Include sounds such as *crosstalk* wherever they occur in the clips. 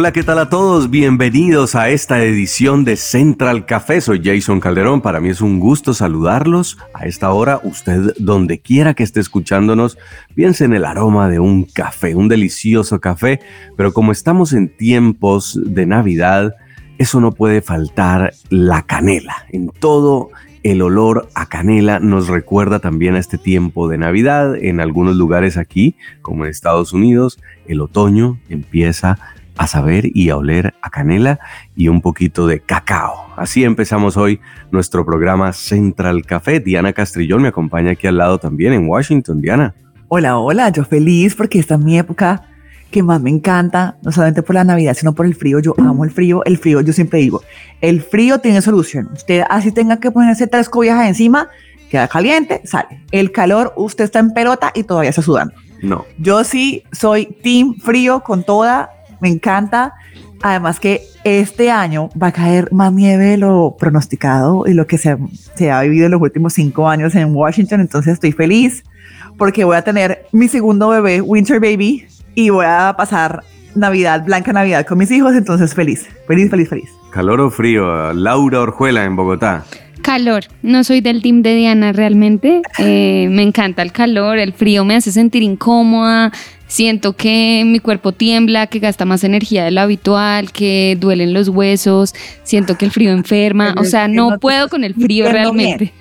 Hola, ¿qué tal a todos? Bienvenidos a esta edición de Central Café. Soy Jason Calderón. Para mí es un gusto saludarlos. A esta hora, usted donde quiera que esté escuchándonos, piense en el aroma de un café, un delicioso café. Pero como estamos en tiempos de Navidad, eso no puede faltar la canela. En todo el olor a canela nos recuerda también a este tiempo de Navidad. En algunos lugares aquí, como en Estados Unidos, el otoño empieza a saber y a oler a canela y un poquito de cacao. Así empezamos hoy nuestro programa Central Café. Diana Castrillón me acompaña aquí al lado también en Washington. Diana. Hola, hola, yo feliz porque esta es mi época que más me encanta, no solamente por la Navidad, sino por el frío. Yo amo el frío. El frío, yo siempre digo, el frío tiene solución. Usted así tenga que ponerse tres cobijas encima, queda caliente, sale. El calor, usted está en pelota y todavía está sudando. No. Yo sí soy team frío con toda, me encanta. Además que este año va a caer más nieve de lo pronosticado y lo que se, se ha vivido en los últimos cinco años en Washington. Entonces estoy feliz porque voy a tener mi segundo bebé, Winter Baby, y voy a pasar Navidad, Blanca Navidad con mis hijos. Entonces feliz, feliz, feliz, feliz. ¿Calor o frío? Laura Orjuela en Bogotá. Calor. No soy del team de Diana realmente. Eh, me encanta el calor. El frío me hace sentir incómoda. Siento que mi cuerpo tiembla, que gasta más energía de lo habitual, que duelen los huesos. Siento que el frío enferma. O sea, no puedo con el frío realmente.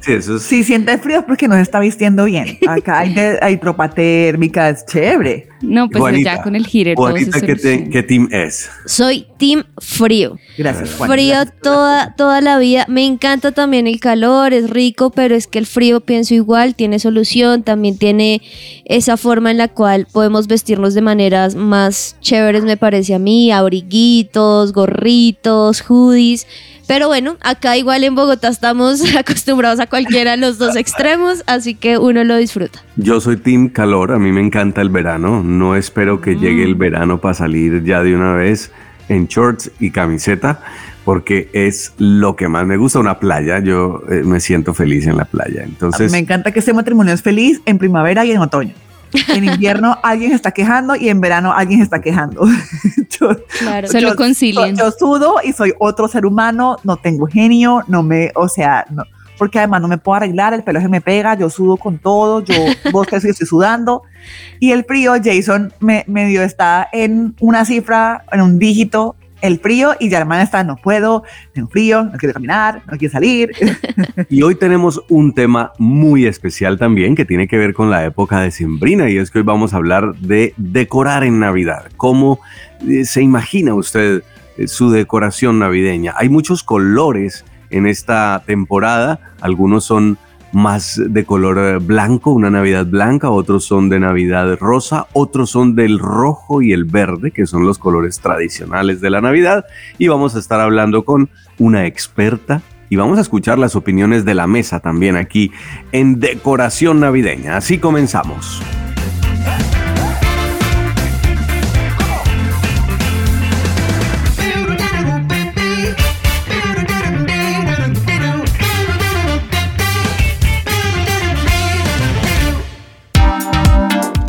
Sí, eso es. Si siente frío es porque no se está vistiendo bien. Acá hay, de- hay tropa térmica, es chévere. No, pues Juanita, ya con el se Juanita, ¿qué, te- soluciona. qué team es? Soy team frío. Gracias, Juan. Frío toda, toda la vida. Me encanta también el calor, es rico, pero es que el frío, pienso igual, tiene solución, también tiene esa forma en la cual podemos vestirnos de maneras más chéveres, me parece a mí, abriguitos, gorritos, hoodies. Pero bueno, acá igual en Bogotá estamos *laughs* acostumbrados a cualquiera de los dos extremos, así que uno lo disfruta. Yo soy Team Calor, a mí me encanta el verano. No espero que llegue el verano para salir ya de una vez en shorts y camiseta, porque es lo que más me gusta. Una playa, yo eh, me siento feliz en la playa. Entonces, Me encanta que este matrimonio es feliz en primavera y en otoño. En invierno *laughs* alguien se está quejando y en verano alguien se está quejando. *laughs* yo, Claro. Solo yo- concilien. Yo, sudo y soy otro ser humano, no tengo genio, no me, o sea, no, porque además no me puedo arreglar, el pelo se me pega, yo sudo con todo, yo *laughs* vos que estoy sudando. Y el frío, Jason me, medio está en una cifra, en un dígito, el frío, y ya hermana está, no puedo, tengo frío, no quiero caminar, no quiero salir. *laughs* y hoy tenemos un tema muy especial también que tiene que ver con la época decembrina y es que hoy vamos a hablar de decorar en Navidad. ¿Cómo eh, se imagina usted eh, su decoración navideña? Hay muchos colores en esta temporada, algunos son más de color blanco, una Navidad blanca, otros son de Navidad rosa, otros son del rojo y el verde, que son los colores tradicionales de la Navidad. Y vamos a estar hablando con una experta y vamos a escuchar las opiniones de la mesa también aquí en Decoración Navideña. Así comenzamos.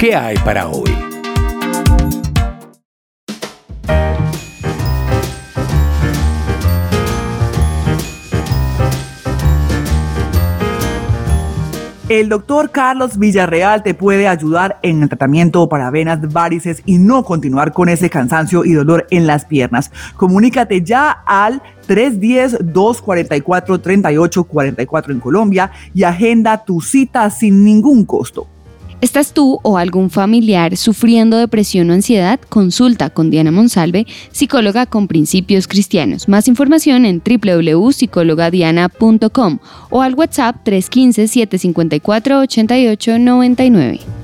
¿Qué hay para hoy? El doctor Carlos Villarreal te puede ayudar en el tratamiento para venas, varices y no continuar con ese cansancio y dolor en las piernas. Comunícate ya al 310-244-3844 en Colombia y agenda tu cita sin ningún costo. ¿Estás tú o algún familiar sufriendo depresión o ansiedad? Consulta con Diana Monsalve, psicóloga con principios cristianos. Más información en www.psicologadiana.com o al WhatsApp 315-754-8899.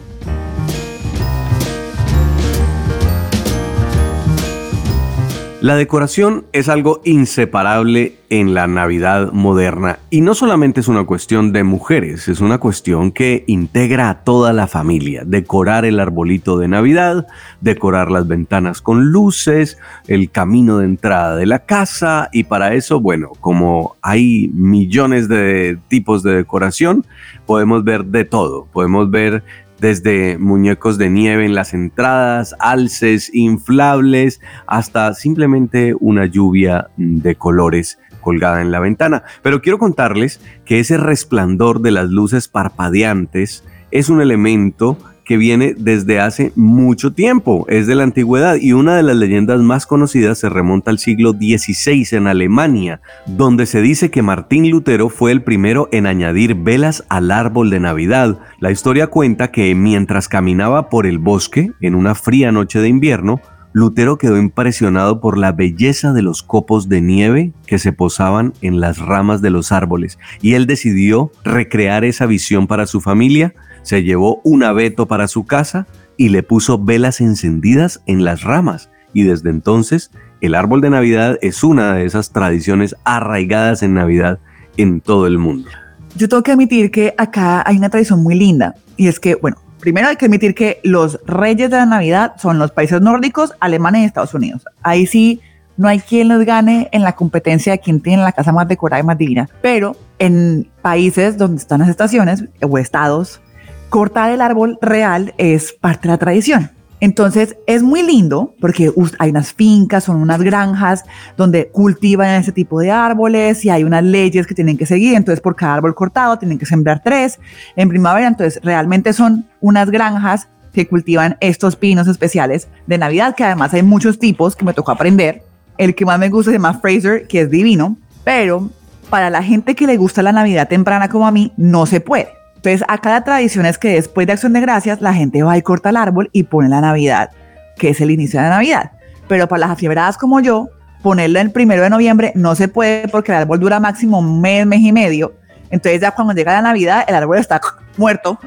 La decoración es algo inseparable en la Navidad moderna y no solamente es una cuestión de mujeres, es una cuestión que integra a toda la familia. Decorar el arbolito de Navidad, decorar las ventanas con luces, el camino de entrada de la casa y para eso, bueno, como hay millones de tipos de decoración, podemos ver de todo. Podemos ver desde muñecos de nieve en las entradas, alces inflables, hasta simplemente una lluvia de colores colgada en la ventana. Pero quiero contarles que ese resplandor de las luces parpadeantes es un elemento que viene desde hace mucho tiempo, es de la antigüedad y una de las leyendas más conocidas se remonta al siglo XVI en Alemania, donde se dice que Martín Lutero fue el primero en añadir velas al árbol de Navidad. La historia cuenta que mientras caminaba por el bosque en una fría noche de invierno, Lutero quedó impresionado por la belleza de los copos de nieve que se posaban en las ramas de los árboles y él decidió recrear esa visión para su familia se llevó un abeto para su casa y le puso velas encendidas en las ramas. Y desde entonces el árbol de Navidad es una de esas tradiciones arraigadas en Navidad en todo el mundo. Yo tengo que admitir que acá hay una tradición muy linda y es que, bueno, primero hay que admitir que los reyes de la Navidad son los países nórdicos, Alemania y Estados Unidos. Ahí sí no hay quien les gane en la competencia de quién tiene la casa más decorada y más divina, pero en países donde están las estaciones o estados cortar el árbol real es parte de la tradición. Entonces es muy lindo porque hay unas fincas, son unas granjas donde cultivan ese tipo de árboles y hay unas leyes que tienen que seguir. Entonces por cada árbol cortado tienen que sembrar tres en primavera. Entonces realmente son unas granjas que cultivan estos pinos especiales de Navidad, que además hay muchos tipos que me tocó aprender. El que más me gusta se llama Fraser, que es divino, pero para la gente que le gusta la Navidad temprana como a mí, no se puede entonces, acá la tradición es que después de Acción de Gracias, la gente va y corta el árbol y pone la Navidad, que es el inicio de la Navidad. Pero para las afiebradas como yo, ponerlo el primero de noviembre no se puede porque el árbol dura máximo un mes, mes y medio. Entonces ya cuando llega la Navidad, el árbol está muerto,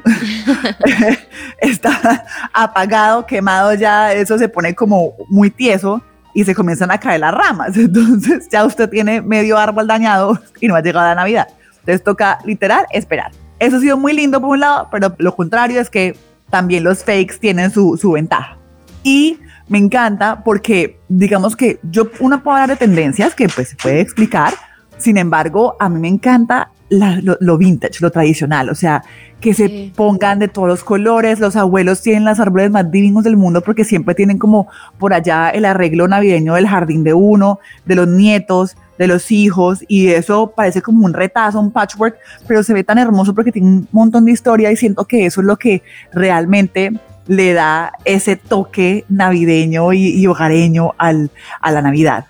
*laughs* está apagado, quemado ya, eso se pone como muy tieso y se comienzan a caer las ramas. *laughs* Entonces ya usted tiene medio árbol dañado y no ha llegado la Navidad. Entonces toca literal esperar. Eso ha sido muy lindo por un lado, pero lo contrario es que también los fakes tienen su, su ventaja. Y me encanta porque, digamos que yo, una puedo hablar de tendencias que pues se puede explicar, sin embargo, a mí me encanta lo, vintage, lo tradicional, o sea, que se pongan de todos los colores. Los abuelos tienen las árboles más divinos del mundo porque siempre tienen como por allá el arreglo navideño del jardín de uno, de los nietos, de los hijos, y eso parece como un retazo, un patchwork, pero se ve tan hermoso porque tiene un montón de historia y siento que eso es lo que realmente le da ese toque navideño y, hogareño al, a la Navidad.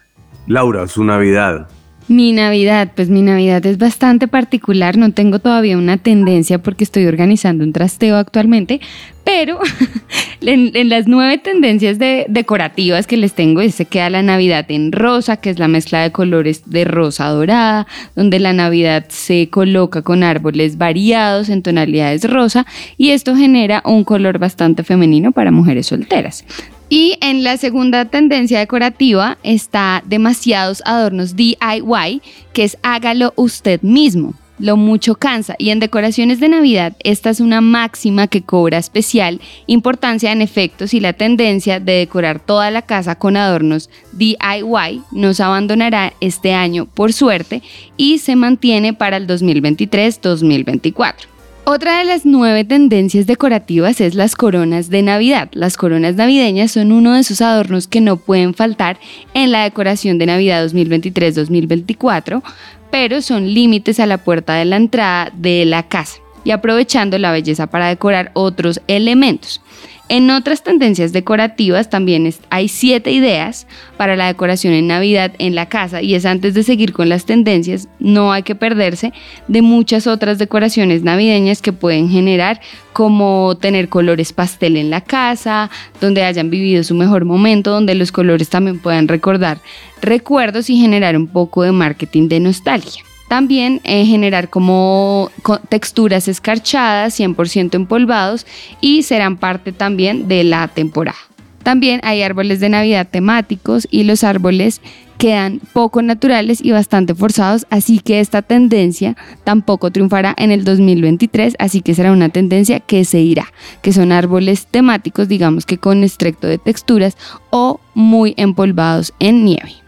Laura, su Navidad, mi Navidad, pues mi Navidad es bastante particular, no tengo todavía una tendencia porque estoy organizando un trasteo actualmente, pero *laughs* en, las nueve tendencias de, decorativas que les tengo, se queda la Navidad en rosa, que es la mezcla de colores de rosa dorada, donde la Navidad se coloca con árboles variados en tonalidades rosa y esto genera un color bastante femenino para mujeres solteras. Y en la segunda tendencia decorativa está demasiados adornos DIY, que es hágalo usted mismo. Lo mucho cansa y en decoraciones de Navidad esta es una máxima que cobra especial importancia en efectos y la tendencia de decorar toda la casa con adornos DIY nos abandonará este año por suerte y se mantiene para el 2023-2024. Otra de las nueve tendencias decorativas es las coronas de Navidad. Las coronas navideñas son uno de esos adornos que no pueden faltar en la decoración de Navidad 2023-2024, pero son límites a la puerta de la entrada de la casa y aprovechando la belleza para decorar otros elementos. En otras tendencias decorativas también hay siete ideas para la decoración en Navidad en la casa y es antes de seguir con las tendencias, no hay que perderse de muchas otras decoraciones navideñas que pueden generar como tener colores pastel en la casa, donde hayan vivido su mejor momento, donde los colores también puedan recordar recuerdos y generar un poco de marketing de nostalgia. También eh, generar como texturas escarchadas, 100% empolvados y serán parte también de la temporada. También hay árboles de Navidad temáticos y los árboles quedan poco naturales y bastante forzados, así que esta tendencia tampoco triunfará en el 2023, así que será una tendencia que se irá, que son árboles temáticos, digamos que con extracto de texturas o muy empolvados en nieve.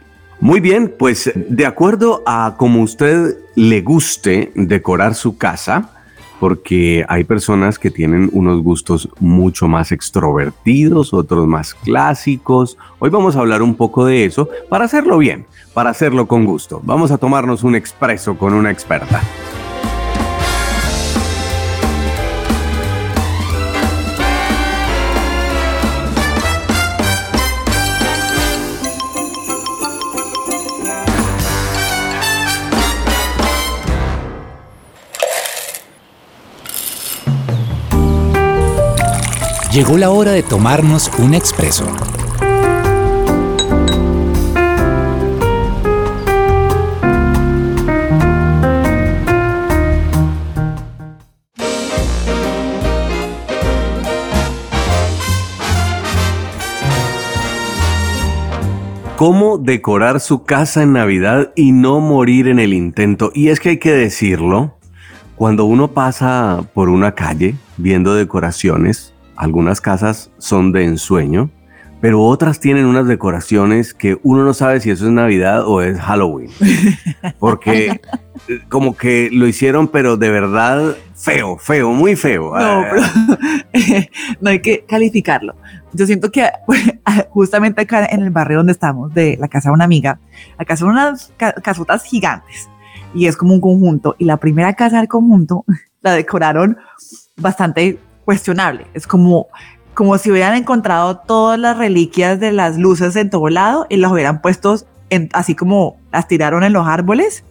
Muy bien, pues de acuerdo a como usted le guste decorar su casa, porque hay personas que tienen unos gustos mucho más extrovertidos, otros más clásicos. Hoy vamos a hablar un poco de eso para hacerlo bien, para hacerlo con gusto. Vamos a tomarnos un expreso con una experta. Llegó la hora de tomarnos un expreso. ¿Cómo decorar su casa en Navidad y no morir en el intento? Y es que hay que decirlo, cuando uno pasa por una calle viendo decoraciones, algunas casas son de ensueño, pero otras tienen unas decoraciones que uno no sabe si eso es Navidad o es Halloween. *laughs* Porque eh, como que lo hicieron, pero de verdad feo, feo, muy feo. No, Ah, pero *laughs* no hay que calificarlo. Yo siento que *laughs* justamente acá en el barrio donde estamos, de la casa de una amiga, acá son unas ca- casotas gigantes y es como un conjunto. Y la primera casa del conjunto la decoraron bastante cuestionable. Es como, como si hubieran encontrado todas las reliquias de las luces en todo lado y las hubieran puesto en- así como las tiraron en los árboles.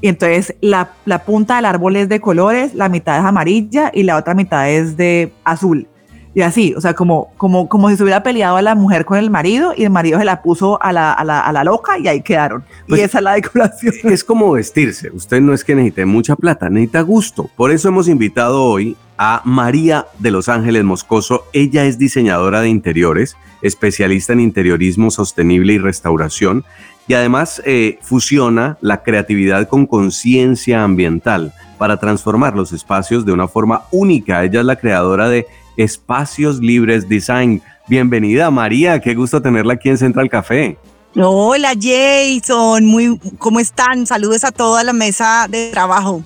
Y entonces la, la punta del árbol es de colores, la mitad es amarilla y la otra mitad es de azul. Y así, o sea, como, como, como si se hubiera peleado a la mujer con el marido y el marido se la puso a la, a la, a la loca y ahí quedaron. Pues- y esa es la decoración. Es como vestirse. Usted no es que necesite mucha plata, necesita gusto. Por eso hemos invitado hoy a María de Los Ángeles Moscoso. Ella es diseñadora de interiores, especialista en interiorismo sostenible y restauración. Y además eh, fusiona la creatividad con conciencia ambiental para transformar los espacios de una forma única. Ella es la creadora de Espacios Libres Design. Bienvenida María, qué gusto tenerla aquí en Central Café. Hola Jason, muy, ¿cómo están? Saludos a toda la mesa de trabajo.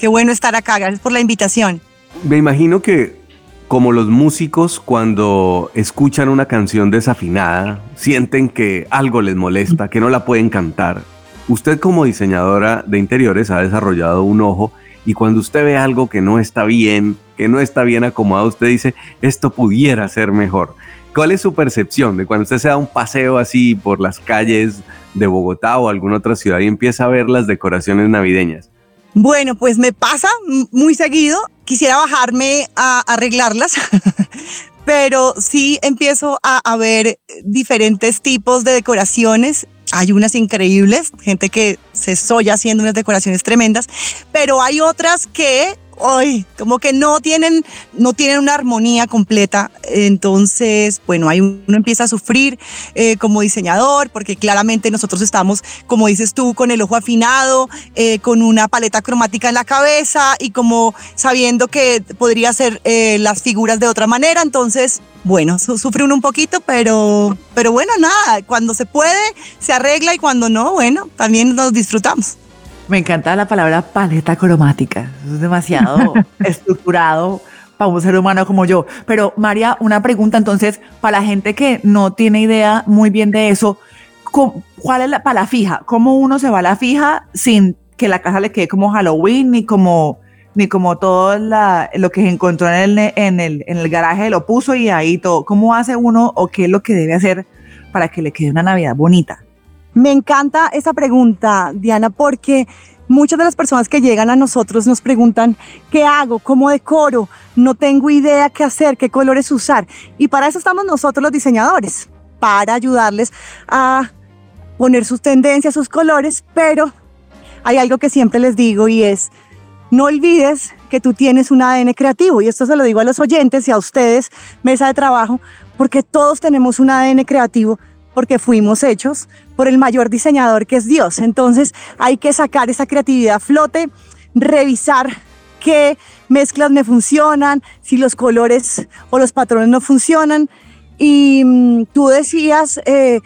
Qué bueno estar acá, gracias por la invitación. Me imagino que como los músicos cuando escuchan una canción desafinada, sienten que algo les molesta, que no la pueden cantar. Usted como diseñadora de interiores ha desarrollado un ojo y cuando usted ve algo que no está bien, que no está bien acomodado, usted dice, esto pudiera ser mejor. ¿Cuál es su percepción de cuando usted se da un paseo así por las calles de Bogotá o alguna otra ciudad y empieza a ver las decoraciones navideñas? Bueno, pues me pasa muy seguido. Quisiera bajarme a arreglarlas, *laughs* pero sí empiezo a, a ver diferentes tipos de decoraciones. Hay unas increíbles, gente que se soya haciendo unas decoraciones tremendas, pero hay otras que, ay, como que no tienen, no tienen una armonía completa. Entonces, bueno, ahí uno empieza a sufrir eh, como diseñador, porque claramente nosotros estamos, como dices tú, con el ojo afinado, eh, con una paleta cromática en la cabeza y como sabiendo que podría ser eh, las figuras de otra manera. Entonces, bueno, su- sufre uno un poquito, pero, pero bueno, nada, cuando se puede, se arregla y cuando no, bueno, también nos disfrutamos. Me encanta la palabra paleta cromática. Eso es demasiado *laughs* estructurado para un ser humano como yo. Pero María, una pregunta entonces, para la gente que no tiene idea muy bien de eso, ¿cu- ¿cuál es la para la fija? ¿Cómo uno se va a la fija sin que la casa le quede como Halloween ni como ni como todo la- lo que se encontró en el, en, el, en el garaje lo puso y ahí todo? ¿Cómo hace uno o qué es lo que debe hacer para que le quede una Navidad bonita? Me encanta esa pregunta, Diana, porque muchas de las personas que llegan a nosotros nos preguntan, ¿qué hago? ¿Cómo decoro? No tengo idea qué hacer, qué colores usar. Y para eso estamos nosotros los diseñadores, para ayudarles a poner sus tendencias, sus colores, pero hay algo que siempre les digo y es, no olvides que tú tienes un ADN creativo, y esto se lo digo a los oyentes y a ustedes, mesa de trabajo, porque todos tenemos un ADN creativo, porque fuimos hechos por el mayor diseñador que es Dios. Entonces hay que sacar esa creatividad flote, revisar qué mezclas me funcionan, si los colores o los patrones no funcionan. Y mm, tú decías eh,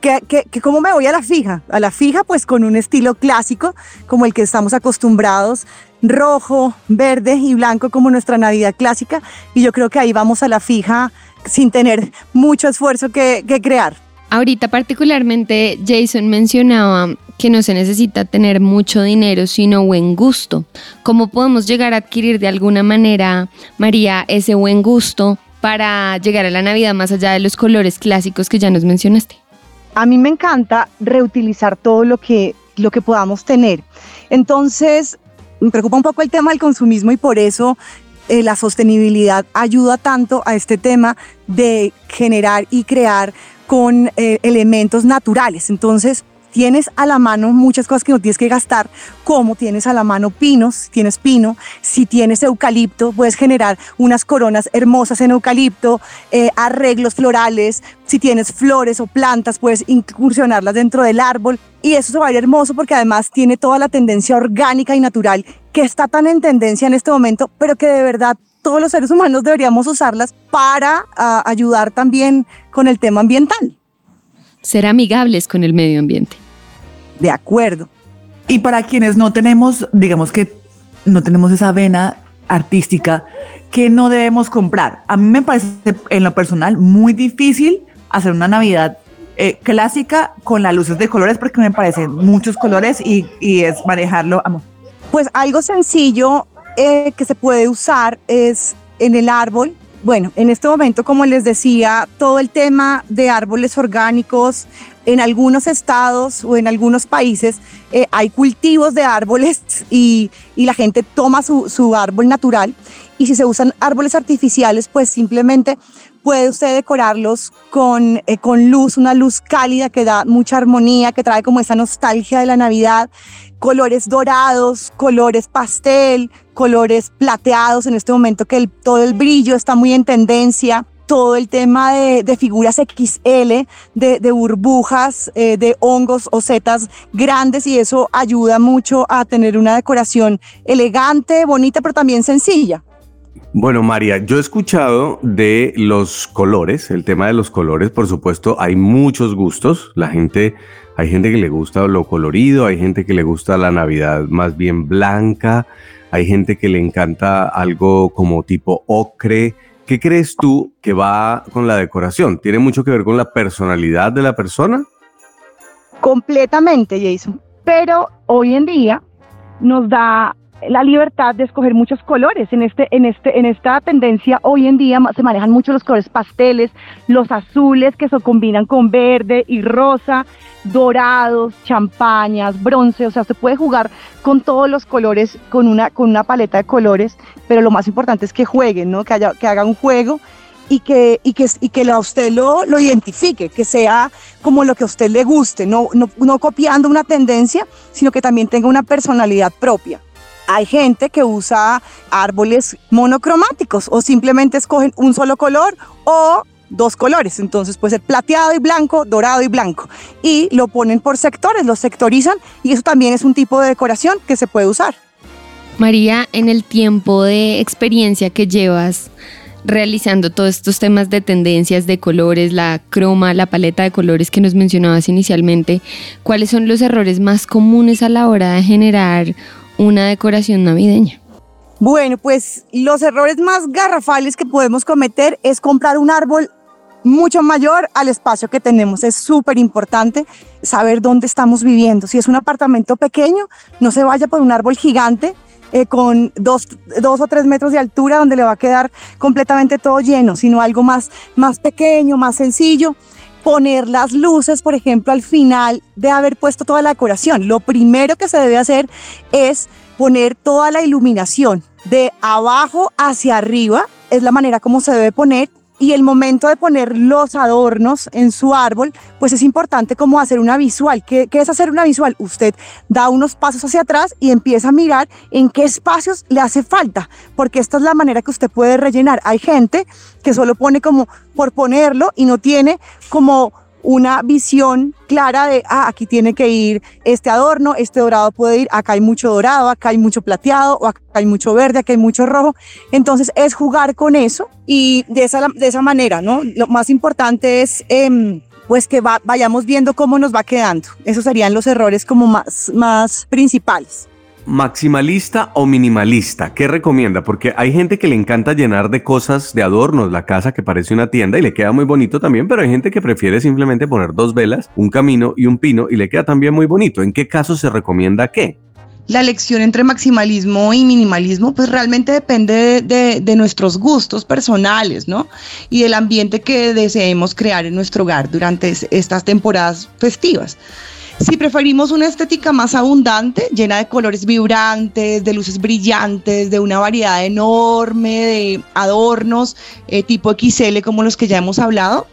que, que, cómo me voy a la fija. A la fija, pues con un estilo clásico, como el que estamos acostumbrados, rojo, verde y blanco, como nuestra Navidad clásica. Y yo creo que ahí vamos a la fija sin tener mucho esfuerzo que crear. Ahorita particularmente Jason mencionaba que no se necesita tener mucho dinero, sino buen gusto. ¿Cómo podemos llegar a adquirir de alguna manera, María, ese buen gusto para llegar a la Navidad más allá de los colores clásicos que ya nos mencionaste? A mí me encanta reutilizar todo lo que, lo que podamos tener. Entonces, me preocupa un poco el tema del consumismo y por eso eh, la sostenibilidad ayuda tanto a este tema de generar y crear con eh, elementos naturales. Entonces, tienes a la mano muchas cosas que no tienes que gastar, como tienes a la mano pinos, tienes pino, si tienes eucalipto, puedes generar unas coronas hermosas en eucalipto, eh, arreglos florales, si tienes flores o plantas, puedes incursionarlas dentro del árbol y eso se va a ver hermoso porque además tiene toda la tendencia orgánica y natural que está tan en tendencia en este momento, pero que de verdad todos los seres humanos deberíamos usarlas para uh, ayudar también con el tema ambiental. Ser amigables con el medio ambiente. De acuerdo. Y para quienes no tenemos, digamos que no tenemos esa vena artística, que no debemos comprar? A mí me parece en lo personal muy difícil hacer una Navidad eh, clásica con las luces de colores porque me parecen muchos colores y, y es manejarlo. Pues algo sencillo eh, que se puede usar es en el árbol. Bueno, en este momento, como les decía, todo el tema de árboles orgánicos, en algunos estados o en algunos países eh, hay cultivos de árboles *laughs* y, y la gente toma su, su, árbol natural y si se usan árboles artificiales, pues simplemente puede usted decorarlos con, eh, con luz, una luz cálida que da mucha armonía, que trae como esa nostalgia de la Navidad, colores dorados, colores pastel, colores plateados en este momento que el, todo el brillo está muy en tendencia todo el tema de, de figuras XL, de, de burbujas, eh, de hongos o setas grandes y eso ayuda mucho a tener una decoración elegante, bonita, pero también sencilla. Bueno, María, yo he escuchado de los colores, el tema de los colores, por supuesto, hay muchos gustos. La gente, hay gente que le gusta lo colorido, hay gente que le gusta la Navidad más bien blanca, hay gente que le encanta algo como tipo ocre. ¿Qué crees tú que va con la decoración? ¿Tiene mucho que ver con la personalidad de la persona? Completamente, Jason. Pero hoy en día nos da la libertad de escoger muchos colores. En, este, en, este, en esta tendencia hoy en día se manejan mucho los colores pasteles, los azules que se combinan con verde y rosa, dorados, champañas, bronce, o sea, se puede jugar con todos los colores, con una, con una paleta de colores, pero lo más importante es que jueguen, ¿no? que, haya, que hagan un juego y que, y que, y que a usted lo, lo identifique, que sea como lo que a usted le guste, no, no, no copiando una tendencia, sino que también tenga una personalidad propia. Hay gente que usa árboles monocromáticos o simplemente escogen un solo color o dos colores. Entonces puede ser plateado y blanco, dorado y blanco. Y lo ponen por sectores, lo sectorizan y eso también es un tipo de decoración que se puede usar. María, en el tiempo de experiencia que llevas realizando todos estos temas de tendencias, de colores, la croma, la paleta de colores que nos mencionabas inicialmente, ¿cuáles son los errores más comunes a la hora de generar una decoración navideña? Bueno, pues los errores más garrafales que podemos cometer es comprar un árbol mucho mayor al espacio que tenemos. Es súper importante saber dónde estamos viviendo. Si es un apartamento pequeño, no se vaya por un árbol gigante eh, con dos, dos, o tres metros de altura donde le va a quedar completamente todo lleno, sino algo más, más pequeño, más sencillo. Poner las luces, por ejemplo, al final de haber puesto toda la decoración. Lo primero que se debe hacer es poner toda la iluminación de abajo hacia arriba, es la manera como se debe poner y el momento de poner los adornos en su árbol, pues es importante como hacer una visual. ¿Qué, ¿Qué, es hacer una visual? Usted da unos pasos hacia atrás y empieza a mirar en qué espacios le hace falta, porque esta es la manera que usted puede rellenar. Hay gente que solo pone como por ponerlo y no tiene como una visión clara de, ah, aquí tiene que ir este adorno, este dorado puede ir, acá hay mucho dorado, acá hay mucho plateado, o acá hay mucho verde, acá hay mucho rojo. Entonces es jugar con eso y de esa, de esa manera, ¿no? Lo más importante es... Eh, pues que va, vayamos viendo cómo nos va quedando. Esos serían los errores como más, más principales maximalista o minimalista? ¿Qué recomienda? Porque hay gente que le encanta llenar de cosas, de adornos, la casa que parece una tienda y le queda muy bonito también, pero hay gente que prefiere simplemente poner dos velas, un camino y un pino y le queda también muy bonito. ¿En qué caso se recomienda qué? la elección entre maximalismo y minimalismo, pues realmente depende de, de, nuestros gustos personales, ¿no? Y del ambiente que deseemos crear en nuestro hogar durante estas temporadas festivas. Si preferimos una estética más abundante, llena de colores vibrantes, de luces brillantes, de una variedad enorme de adornos eh, tipo XL como los que ya hemos hablado,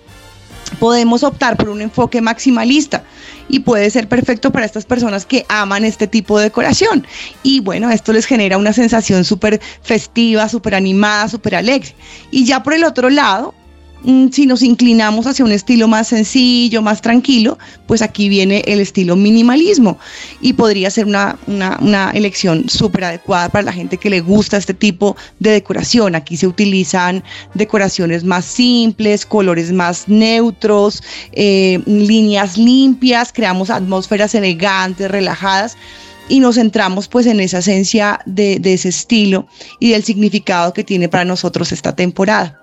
podemos optar por un enfoque maximalista y puede ser perfecto para estas personas que aman este tipo de decoración. Y bueno, esto les genera una sensación súper festiva, súper animada, súper alegre. Y ya por el otro lado, si nos inclinamos hacia un estilo más sencillo, más tranquilo, pues aquí viene el estilo minimalismo y podría ser una, una, elección súper adecuada para la gente que le gusta este tipo de decoración. Aquí se utilizan decoraciones más simples, colores más neutros, eh, líneas limpias, creamos atmósferas elegantes, relajadas y nos centramos pues en esa esencia de, de, ese estilo y del significado que tiene para nosotros esta temporada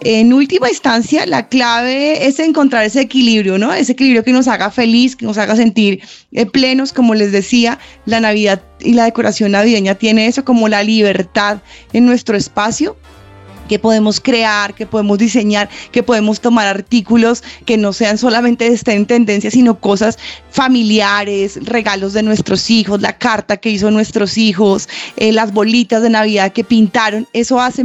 en última instancia, la clave es encontrar ese equilibrio, ¿no? Ese equilibrio que nos haga feliz, que nos haga sentir eh, plenos, como les decía, la Navidad y la decoración navideña tiene eso como la libertad en nuestro espacio que podemos crear, que podemos diseñar, que podemos tomar artículos que no sean solamente estén en tendencia, sino cosas familiares, regalos de nuestros hijos, la carta que hizo nuestros hijos, eh, las bolitas de Navidad que pintaron. Eso hace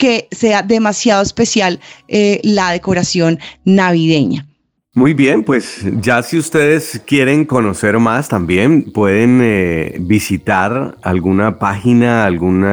que sea demasiado especial eh, la decoración navideña. Muy bien, pues ya si ustedes quieren conocer más también pueden eh, visitar alguna página, algún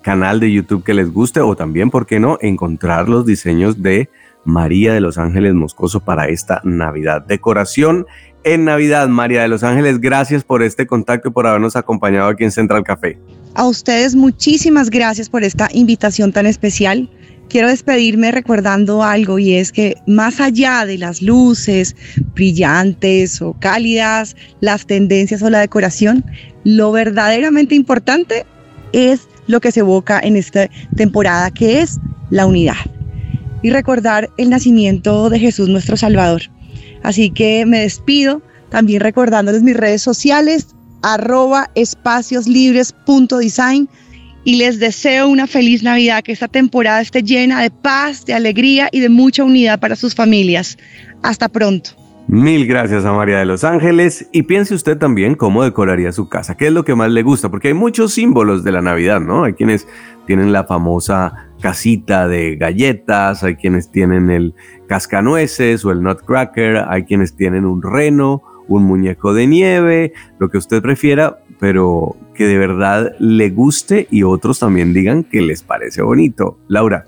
canal de YouTube que les guste o también, ¿por qué no?, encontrar los diseños de María de los Ángeles Moscoso para esta Navidad. Decoración en Navidad, María de los Ángeles, gracias por este contacto y por habernos acompañado aquí en Central Café. A ustedes muchísimas gracias por esta invitación tan especial. Quiero despedirme recordando algo y es que más allá de las luces brillantes o cálidas, las tendencias o la decoración, lo verdaderamente importante es lo que se evoca en esta temporada, que es la unidad. Y recordar el nacimiento de Jesús nuestro Salvador. Así que me despido también recordándoles mis redes sociales, arroba espacioslibres.design y les deseo una feliz Navidad, que esta temporada esté llena de paz, de alegría y de mucha unidad para sus familias. Hasta pronto. Mil gracias a María de los Ángeles y piense usted también cómo decoraría su casa, qué es lo que más le gusta, porque hay muchos símbolos de la Navidad, ¿no? Hay quienes tienen la famosa casita de galletas, hay quienes tienen el cascanueces o el nutcracker, hay quienes tienen un reno, un muñeco de nieve, lo que usted prefiera, pero que de verdad le guste y otros también digan que les parece bonito. Laura.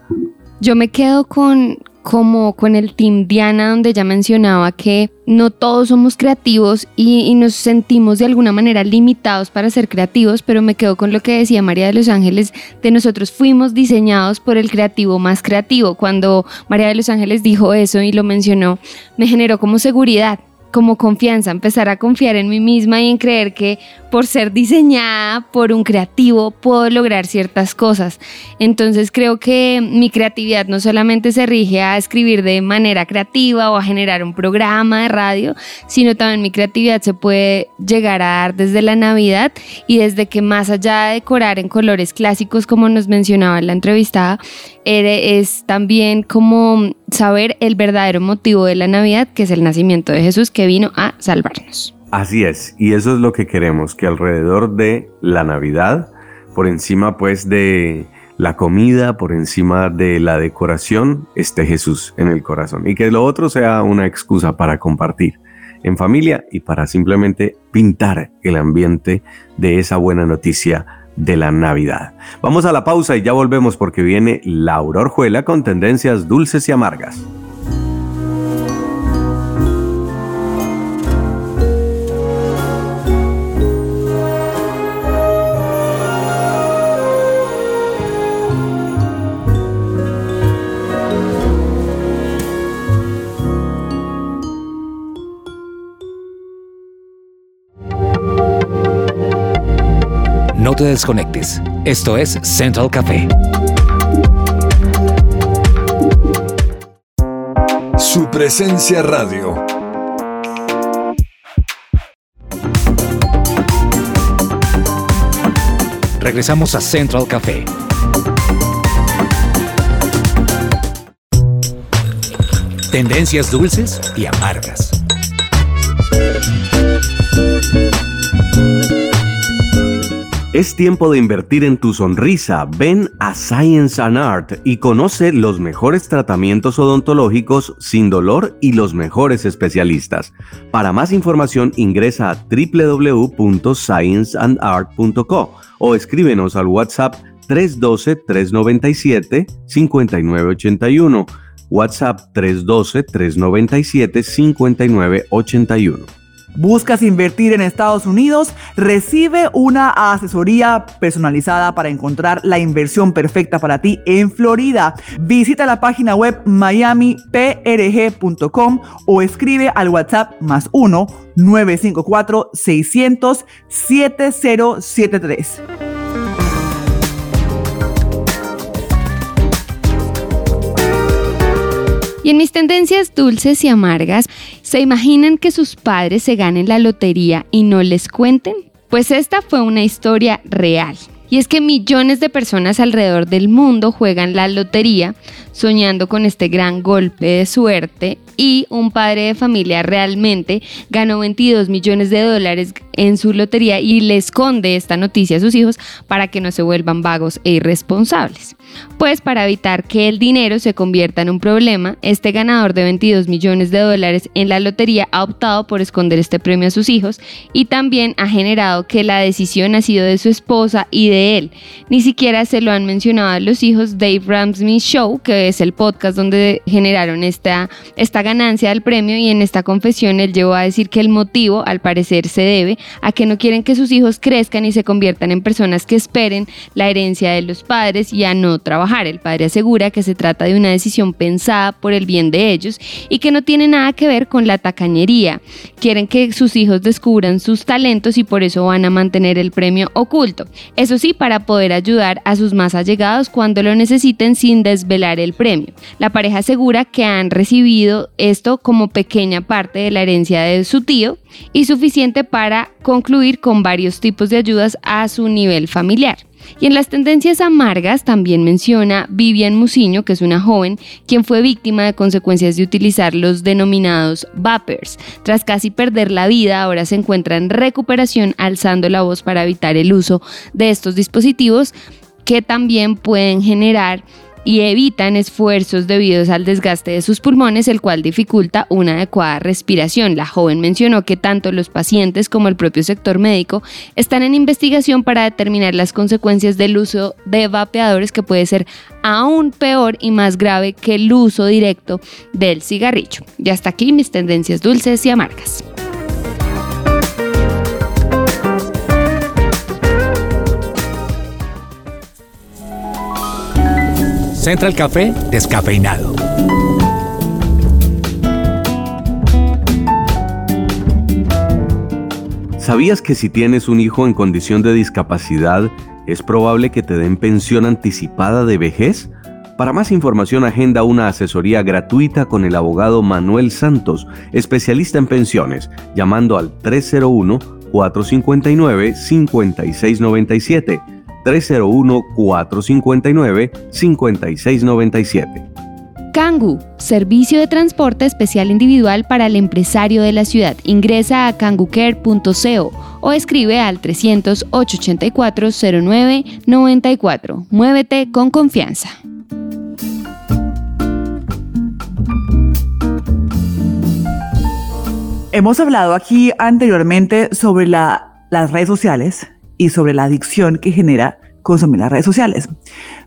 Yo me quedo con como con el team Diana donde ya mencionaba que no todos somos creativos y, y, nos sentimos de alguna manera limitados para ser creativos, pero me quedo con lo que decía María de los Ángeles, de nosotros fuimos diseñados por el creativo más creativo. Cuando María de los Ángeles dijo eso y lo mencionó, me generó como seguridad como confianza, empezar a confiar en mí misma y en creer que por ser diseñada por un creativo puedo lograr ciertas cosas. Entonces creo que mi creatividad no solamente se rige a escribir de manera creativa o a generar un programa de radio, sino también mi creatividad se puede llegar a dar desde la Navidad y desde que más allá de decorar en colores clásicos como nos mencionaba en la entrevistada, es también como saber el verdadero motivo de la Navidad, que es el nacimiento de Jesús que vino a salvarnos. Así es, y eso es lo que queremos, que alrededor de la Navidad, por encima pues de la comida, por encima de la decoración, esté Jesús en el corazón y que lo otro sea una excusa para compartir en familia y para simplemente pintar el ambiente de esa buena noticia de la Navidad. Vamos a la pausa y ya volvemos porque viene Laura Orjuela con tendencias dulces y amargas. No te desconectes. Esto es Central Café. Su presencia radio. Regresamos a Central Café. Tendencias dulces y amargas. Es tiempo de invertir en tu sonrisa. Ven a Science and Art y conoce los mejores tratamientos odontológicos sin dolor y los mejores especialistas. Para más información ingresa a www.scienceandart.co o escríbenos al WhatsApp 312-397-5981. WhatsApp 312-397-5981. ¿Buscas invertir en Estados Unidos? Recibe una asesoría personalizada para encontrar la inversión perfecta para ti en Florida. Visita la página web miamiprg.com o escribe al WhatsApp más 1 954 600 7073. Y en mis tendencias dulces y amargas, ¿se imaginan que sus padres se ganen la lotería y no les cuenten? Pues esta fue una historia real. Y es que millones de personas alrededor del mundo juegan la lotería soñando con este gran golpe de suerte y un padre de familia realmente ganó 22 millones de dólares en su lotería y le esconde esta noticia a sus hijos para que no se vuelvan vagos e irresponsables. Pues para evitar que el dinero se convierta en un problema, este ganador de 22 millones de dólares en la lotería ha optado por esconder este premio a sus hijos y también ha generado que la decisión ha sido de su esposa y de él. Ni siquiera se lo han mencionado a los hijos Dave Ramsey Show, que es el podcast donde generaron esta, esta ganancia del premio y en esta confesión él llegó a decir que el motivo al parecer se debe a que no quieren que sus hijos crezcan y se conviertan en personas que esperen la herencia de los padres y a no trabajar. El padre asegura que se trata de una decisión pensada por el bien de ellos y que no tiene nada que ver con la tacañería. Quieren que sus hijos descubran sus talentos y por eso van a mantener el premio oculto. Eso sí, para poder ayudar a sus más allegados cuando lo necesiten sin desvelar el premio. La pareja asegura que han recibido esto como pequeña parte de la herencia de su tío y suficiente para concluir con varios tipos de ayudas a su nivel familiar. Y en las tendencias amargas también menciona Vivian Musiño, que es una joven quien fue víctima de consecuencias de utilizar los denominados vapers. Tras casi perder la vida, ahora se encuentra en recuperación alzando la voz para evitar el uso de estos dispositivos que también pueden generar y evitan esfuerzos debidos al desgaste de sus pulmones, el cual dificulta una adecuada respiración. La joven mencionó que tanto los pacientes como el propio sector médico están en investigación para determinar las consecuencias del uso de vapeadores que puede ser aún peor y más grave que el uso directo del cigarrillo. Y hasta aquí mis tendencias dulces y amargas. Central Café descafeinado. ¿Sabías que si tienes un hijo en condición de discapacidad, es probable que te den pensión anticipada de vejez? Para más información, agenda una asesoría gratuita con el abogado Manuel Santos, especialista en pensiones, llamando al 301-459-5697. 301-459-5697. Kangu, servicio de transporte especial individual para el empresario de la ciudad. Ingresa a kangucare.co o escribe al 300-884-0994. Muévete con confianza. Hemos hablado aquí anteriormente sobre la- las redes sociales y sobre la adicción que genera consumir las redes sociales.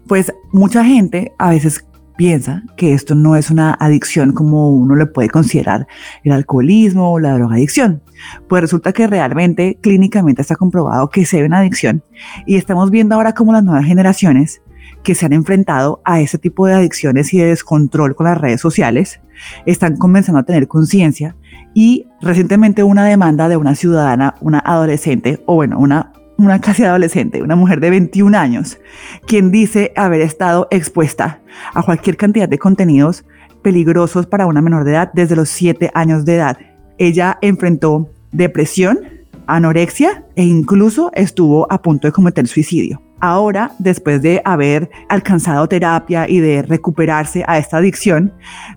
Pues mucha gente a veces piensa que esto no es una adicción como uno le puede considerar el alcoholismo o la drogadicción. Pues resulta que realmente clínicamente está comprobado que se ve una adicción y estamos viendo ahora cómo las nuevas generaciones que se han enfrentado a ese tipo de adicciones y de descontrol con las redes sociales están comenzando a tener conciencia y recientemente una demanda de una ciudadana, una adolescente, o bueno, una, una casi adolescente, una mujer de 21 años, quien dice haber estado expuesta a cualquier cantidad de contenidos peligrosos para una menor de edad desde los 7 años de edad. Ella enfrentó depresión, anorexia e incluso estuvo a punto de cometer suicidio. Ahora, después de haber alcanzado terapia y de recuperarse a esta adicción,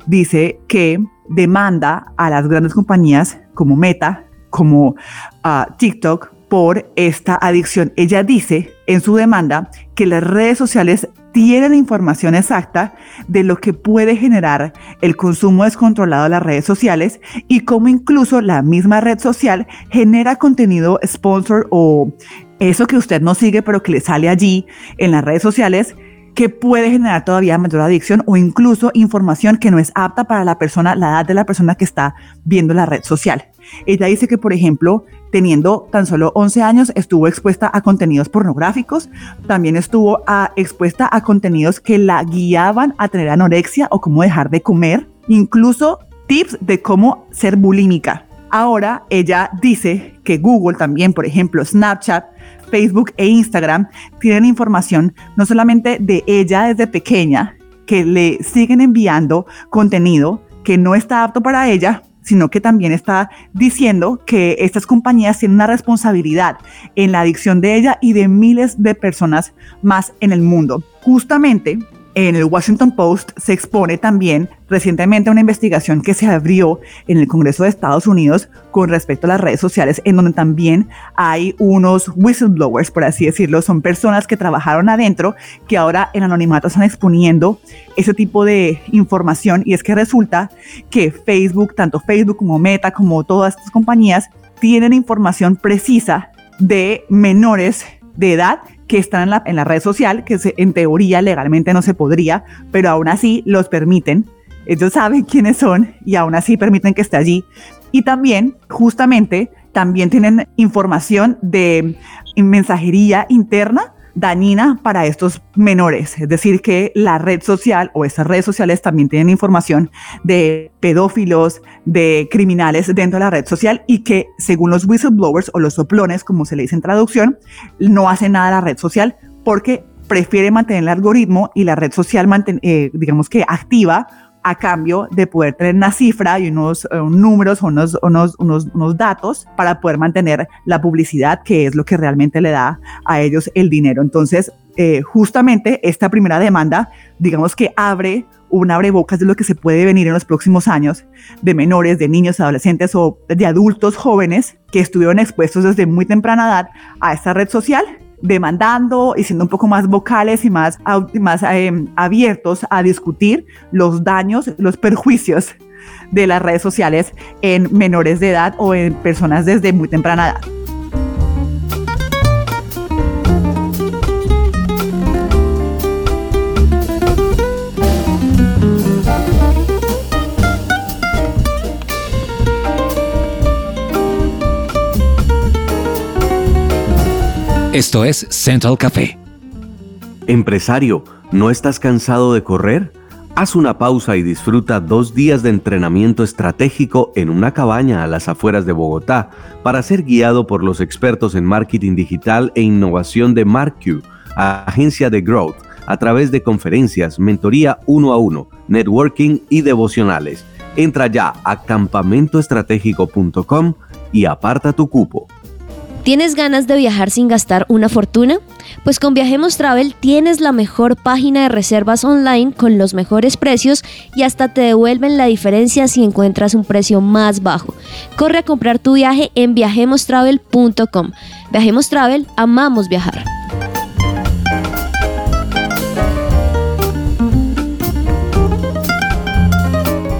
dice que demanda a las grandes compañías como Meta, como ah, TikTok, por esta adicción. Ella dice en su demanda que las redes sociales tienen información exacta de lo que puede generar el consumo descontrolado de las redes sociales y cómo incluso la misma red social genera contenido sponsor o eso que usted no sigue pero que le sale allí en las redes sociales que puede generar todavía mayor adicción o incluso información que no es apta para la persona, la edad de la persona que está viendo la red social. Ella dice que, por ejemplo, teniendo tan solo 11 años, estuvo expuesta a contenidos pornográficos, también estuvo ah, expuesta a contenidos que la guiaban a tener anorexia o cómo dejar de comer, incluso tips de cómo ser bulímica. Ahora ella dice que Google también, por ejemplo, Snapchat, Facebook e Instagram tienen información no solamente de ella desde pequeña, que le siguen enviando contenido que no está apto para ella, sino que también está diciendo que estas compañías tienen una responsabilidad en la adicción de ella y de miles de personas más en el mundo. Justamente en el Washington Post se expone también recientemente una investigación que se abrió en el Congreso de Estados Unidos con respecto a las redes sociales, en donde también hay unos whistleblowers, por así decirlo, son personas que trabajaron adentro, que ahora en anonimato están exponiendo ese tipo de información. Y es que resulta que Facebook, tanto Facebook como Meta, como todas estas compañías, tienen información precisa de menores de edad que están en la, en la red social, que en teoría legalmente no se podría, pero aún así los permiten. Ellos saben *laughs* quiénes son y aún así permiten que esté allí. Y también, justamente, también tienen información de mensajería interna dañina para estos menores. Es decir, que la red social o estas redes sociales también tienen información de pedófilos, de criminales dentro de la red social y que según los whistleblowers o los soplones, como se le dice en traducción, no hace nada la red social porque prefiere mantener el algoritmo y la red social, eh, digamos que activa a cambio de poder tener una cifra y unos eh, números unos, unos, unos datos para poder mantener la publicidad, que es lo que realmente le da a ellos el dinero. Entonces, eh, justamente esta primera demanda, digamos que abre un abrebocas de lo que se puede venir en los próximos años de menores, de niños, adolescentes o de adultos jóvenes que estuvieron expuestos desde muy temprana edad a esta red social demandando y siendo un poco más vocales y más, más eh, abiertos a discutir los daños, los perjuicios de las redes sociales en menores de edad o en personas desde muy temprana edad. Esto es Central Café. Empresario, ¿no estás cansado de correr? Haz una pausa y disfruta dos días de entrenamiento estratégico en una cabaña a las afueras de Bogotá para ser guiado por los expertos en marketing digital e innovación de MarQ, agencia de Growth, a través de conferencias, mentoría uno a uno, networking y devocionales. Entra ya a campamentoestratégico.com y aparta tu cupo. ¿Tienes ganas de viajar sin gastar una fortuna? Pues con Viajemos Travel tienes la mejor página de reservas online con los mejores precios y hasta te devuelven la diferencia si encuentras un precio más bajo. Corre a comprar tu viaje en viajemostravel.com. Viajemos Travel, amamos viajar.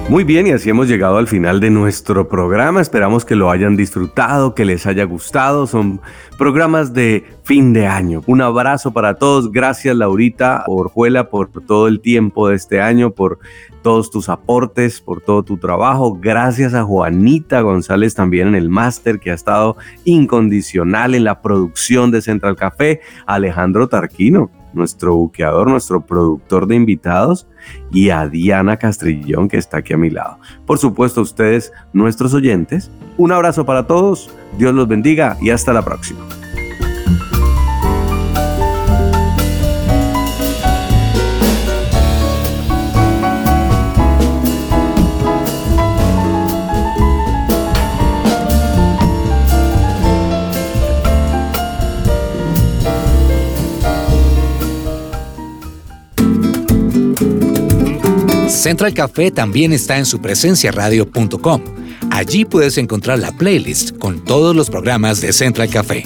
Muy bien, y así hemos llegado al final de nuestro programa. Esperamos que lo hayan disfrutado, que les haya gustado. Son programas de fin de año. Un abrazo para todos. Gracias, Laurita Orjuela, por todo el tiempo de este año, por todos tus aportes, por todo tu trabajo. Gracias a Juanita González también en el máster, que ha estado incondicional en la producción de Central Café. Alejandro Tarquino, nuestro buqueador, nuestro productor de invitados, y a Diana Castrillón, que está aquí a mi lado. Por supuesto, ustedes, nuestros oyentes. Un abrazo para todos, Dios los bendiga y hasta la próxima. Central Café también está en su presencia radio.com. Allí puedes encontrar la playlist con todos los programas de Central Café